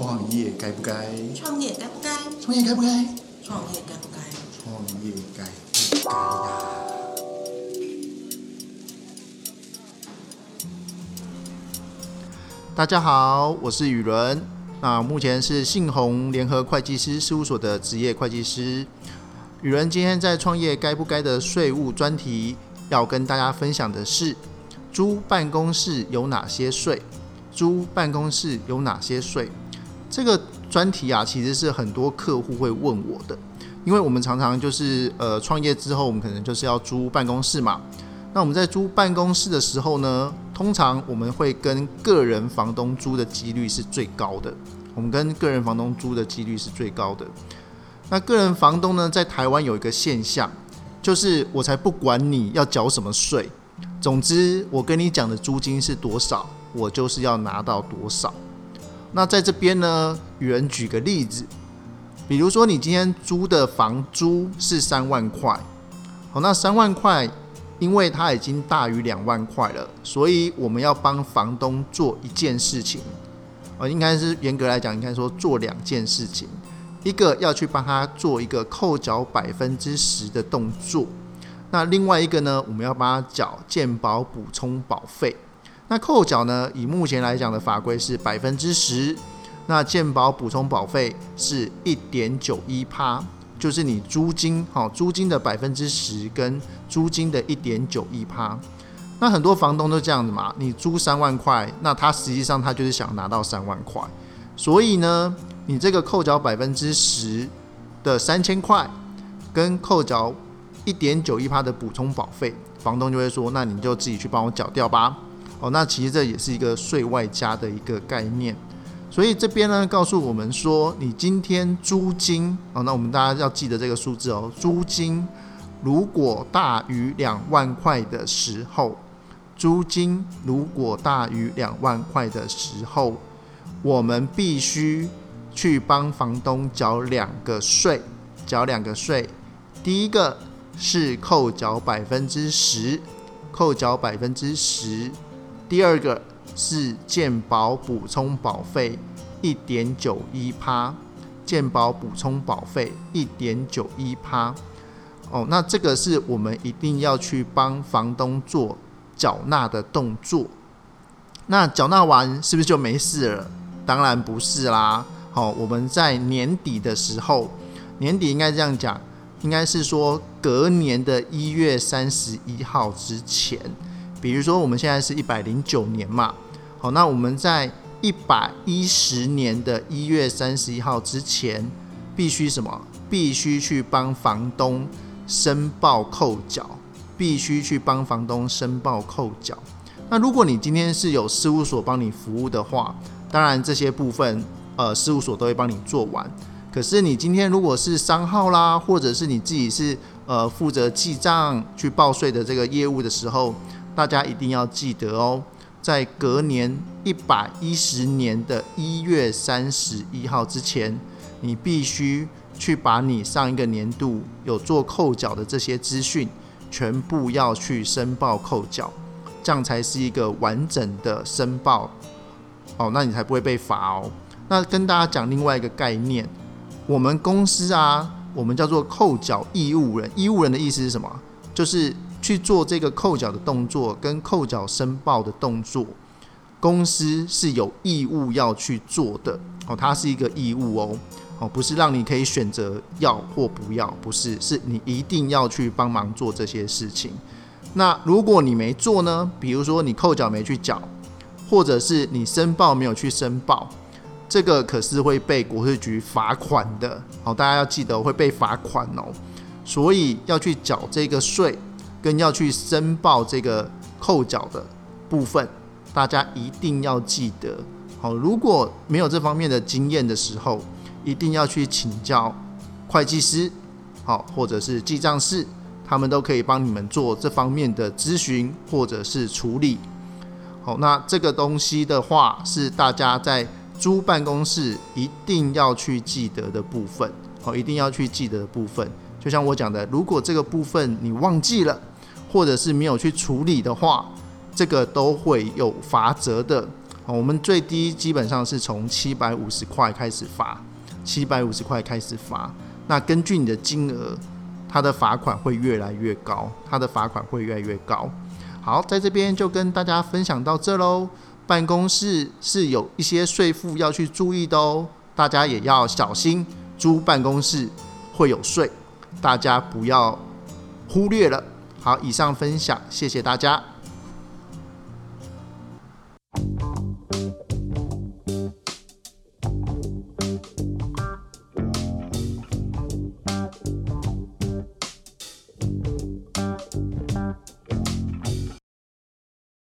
创业该不该？创业该不该？创业该不该？创业该不该？创业该不该呀？大家好，我是雨伦。那目前是信鸿联合会计师事务所的职业会计师。雨伦今天在创业该不该的税务专题，要跟大家分享的是租办公室有哪些税？租办公室有哪些税？这个专题啊，其实是很多客户会问我的，因为我们常常就是呃创业之后，我们可能就是要租办公室嘛。那我们在租办公室的时候呢，通常我们会跟个人房东租的几率是最高的。我们跟个人房东租的几率是最高的。那个人房东呢，在台湾有一个现象，就是我才不管你要缴什么税，总之我跟你讲的租金是多少，我就是要拿到多少。那在这边呢，与人举个例子，比如说你今天租的房租是三万块，好，那三万块。因为它已经大于两万块了，所以我们要帮房东做一件事情，呃，应该是严格来讲，应该说做两件事情。一个要去帮他做一个扣缴百分之十的动作，那另外一个呢，我们要帮他缴健保补充保费。那扣缴呢，以目前来讲的法规是百分之十，那健保补充保费是一点九一趴。就是你租金，好，租金的百分之十跟租金的一点九一趴，那很多房东都这样子嘛，你租三万块，那他实际上他就是想拿到三万块，所以呢，你这个扣缴百分之十的三千块，跟扣缴一点九一趴的补充保费，房东就会说，那你就自己去帮我缴掉吧。哦，那其实这也是一个税外加的一个概念。所以这边呢，告诉我们说，你今天租金哦，那我们大家要记得这个数字哦。租金如果大于两万块的时候，租金如果大于两万块的时候，我们必须去帮房东缴两个税，缴两个税。第一个是扣缴百分之十，扣缴百分之十。第二个。是健保补充保费一点九一趴，健保补充保费一点九一趴。哦，那这个是我们一定要去帮房东做缴纳的动作。那缴纳完是不是就没事了？当然不是啦。好，我们在年底的时候，年底应该这样讲，应该是说隔年的一月三十一号之前。比如说，我们现在是一百零九年嘛，好，那我们在一百一十年的一月三十一号之前，必须什么？必须去帮房东申报扣缴，必须去帮房东申报扣缴。那如果你今天是有事务所帮你服务的话，当然这些部分，呃，事务所都会帮你做完。可是你今天如果是商号啦，或者是你自己是呃负责记账去报税的这个业务的时候，大家一定要记得哦，在隔年一百一十年的一月三十一号之前，你必须去把你上一个年度有做扣缴的这些资讯，全部要去申报扣缴，这样才是一个完整的申报哦，那你才不会被罚哦。那跟大家讲另外一个概念，我们公司啊，我们叫做扣缴义务人，义务人的意思是什么？就是。去做这个扣缴的动作跟扣缴申报的动作，公司是有义务要去做的哦，它是一个义务哦，哦，不是让你可以选择要或不要，不是，是你一定要去帮忙做这些事情。那如果你没做呢？比如说你扣缴没去缴，或者是你申报没有去申报，这个可是会被国税局罚款的。好，大家要记得会被罚款哦，所以要去缴这个税。跟要去申报这个扣缴的部分，大家一定要记得。好，如果没有这方面的经验的时候，一定要去请教会计师，好，或者是记账师，他们都可以帮你们做这方面的咨询或者是处理。好，那这个东西的话，是大家在租办公室一定要去记得的部分。好，一定要去记得的部分。就像我讲的，如果这个部分你忘记了，或者是没有去处理的话，这个都会有罚则的。我们最低基本上是从七百五十块开始罚，七百五十块开始罚。那根据你的金额，它的罚款会越来越高，它的罚款会越来越高。好，在这边就跟大家分享到这喽。办公室是有一些税负要去注意的哦，大家也要小心，租办公室会有税，大家不要忽略了。好，以上分享，谢谢大家。